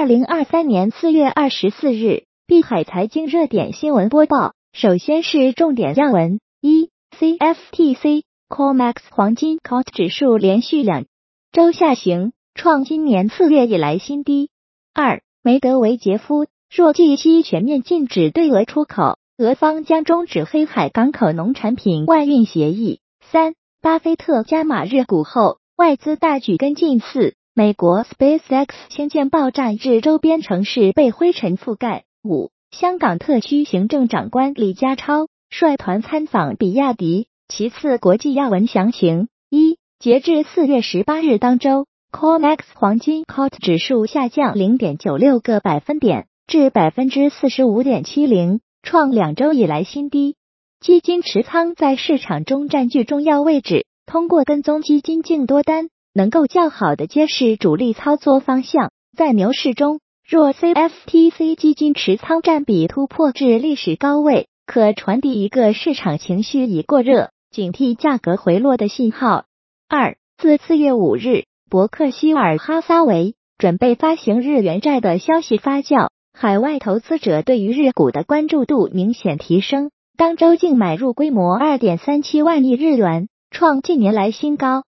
二零二三年四月二十四日，碧海财经热点新闻播报。首先是重点要闻：一，CFTC COMEX 黄金 COT 指数连续两周下行，创今年四月以来新低。二，梅德韦杰夫若近期全面禁止对俄出口，俄方将终止黑海港口农产品外运协议。三，巴菲特加码日股后，外资大举跟进。四。美国 SpaceX 星舰爆炸至周边城市被灰尘覆盖。五，香港特区行政长官李家超率团参访比亚迪。其次，国际要闻详情：一，截至四月十八日当周，COMEX 黄金 COT 指数下降零点九六个百分点至百分之四十五点七零，创两周以来新低。基金持仓在市场中占据重要位置，通过跟踪基金净多单。能够较好的揭示主力操作方向。在牛市中，若 CFTC 基金持仓占比突破至历史高位，可传递一个市场情绪已过热、警惕价格回落的信号。二，自四月五日，伯克希尔哈撒韦准备发行日元债的消息发酵，海外投资者对于日股的关注度明显提升，当周净买入规模二点三七万亿日元，创近年来新高。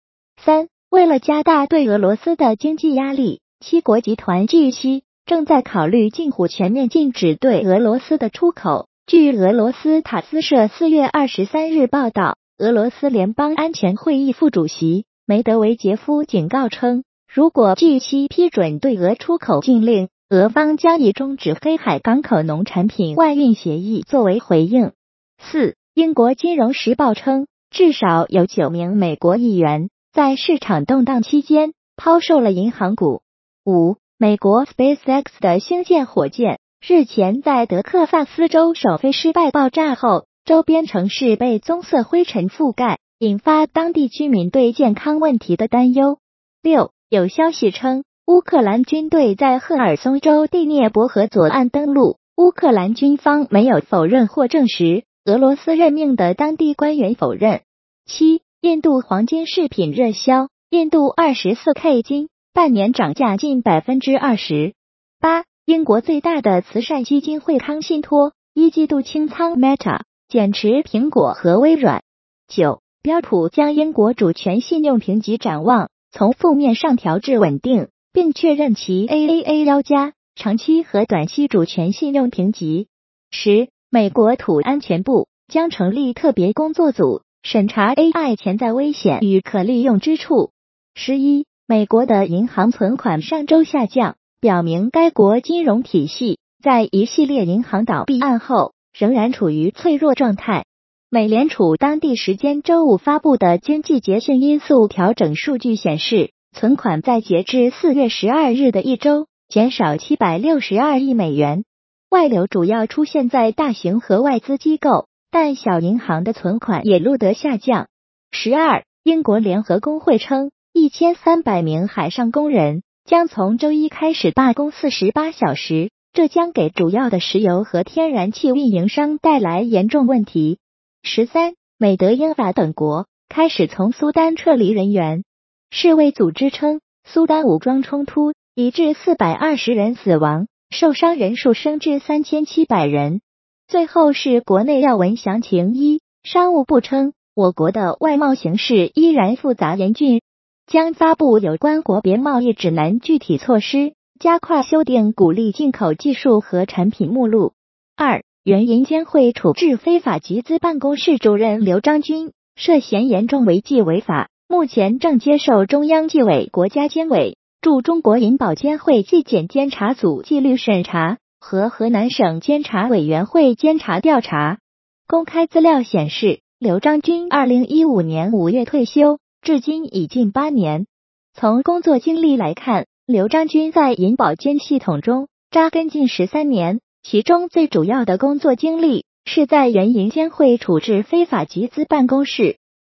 三。为了加大对俄罗斯的经济压力，七国集团据悉正在考虑近乎全面禁止对俄罗斯的出口。据俄罗斯塔斯社四月二十三日报道，俄罗斯联邦安全会议副主席梅德韦杰夫警告称，如果据悉批准对俄出口禁令，俄方将以终止黑海港口农产品外运协议作为回应。四，英国金融时报称，至少有九名美国议员。在市场动荡期间抛售了银行股。五，美国 SpaceX 的星舰火箭日前在德克萨斯州首飞失败爆炸后，周边城市被棕色灰尘覆盖，引发当地居民对健康问题的担忧。六，有消息称，乌克兰军队在赫尔松州第聂伯河左岸登陆，乌克兰军方没有否认或证实，俄罗斯任命的当地官员否认。七。印度黄金饰品热销，印度二十四 K 金半年涨价近百分之二十八。英国最大的慈善基金会康信托一季度清仓 Meta，减持苹果和微软。九，标普将英国主权信用评级展望从负面上调至稳定，并确认其 AAA 幺加长期和短期主权信用评级。十，美国土安全部将成立特别工作组。审查 AI 潜在危险与可利用之处。十一，美国的银行存款上周下降，表明该国金融体系在一系列银行倒闭案后仍然处于脆弱状态。美联储当地时间周五发布的经济节性因素调整数据显示，存款在截至四月十二日的一周减少七百六十二亿美元，外流主要出现在大型和外资机构。但小银行的存款也录得下降。十二，英国联合工会称，一千三百名海上工人将从周一开始罢工四十八小时，这将给主要的石油和天然气运营商带来严重问题。十三，美、德、英、法等国开始从苏丹撤离人员。世卫组织称，苏丹武装冲突已致四百二十人死亡，受伤人数升至三千七百人。最后是国内要闻详情：一、商务部称，我国的外贸形势依然复杂严峻，将发布有关国别贸易指南具体措施，加快修订鼓励进口技术和产品目录。二、原银监会处置非法集资办公室主任刘章军，涉嫌严重违纪违法，目前正接受中央纪委国家监委驻中国银保监会纪检监察组纪律审查。和河南省监察委员会监察调查。公开资料显示，刘章军二零一五年五月退休，至今已近八年。从工作经历来看，刘章军在银保监系统中扎根近十三年，其中最主要的工作经历是在原银监会处置非法集资办公室。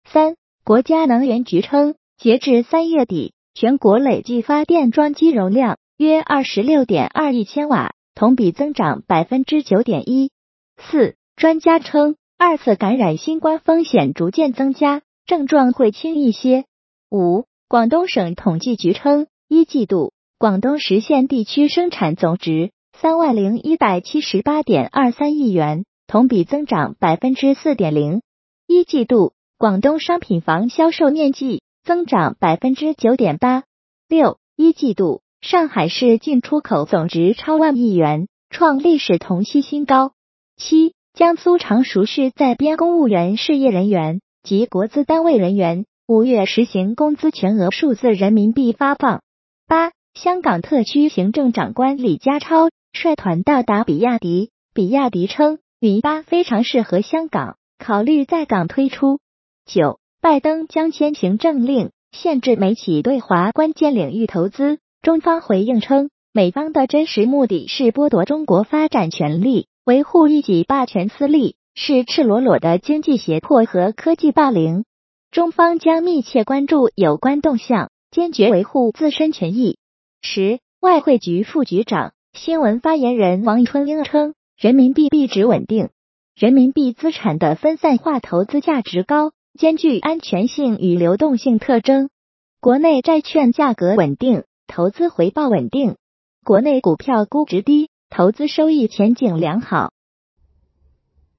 三，国家能源局称，截至三月底，全国累计发电装机容量约二十六点二亿千瓦。同比增长百分之九点一四。专家称，二次感染新冠风险逐渐增加，症状会轻一些。五，广东省统计局称，一季度广东实现地区生产总值三万零一百七十八点二三亿元，同比增长百分之四点零。一季度，广东商品房销售面积增长百分之九点八。六一季度，上海市进出口总值超万亿元，创历史同期新高。七，江苏常熟市在编公务员事业人员及国资单位人员五月实行工资全额数字人民币发放。八，香港特区行政长官李家超率团到达比亚迪，比亚迪称云巴非常适合香港，考虑在港推出。九，拜登将签行政令，限制美企对华关键领域投资。中方回应称，美方的真实目的是剥夺中国发展权利。维护一己霸权私利是赤裸裸的经济胁迫和科技霸凌，中方将密切关注有关动向，坚决维护自身权益。十，外汇局副局长、新闻发言人王春英称，人民币币值稳定，人民币资产的分散化投资价值高，兼具安全性与流动性特征。国内债券价格稳定，投资回报稳定，国内股票估值低。投资收益前景良好。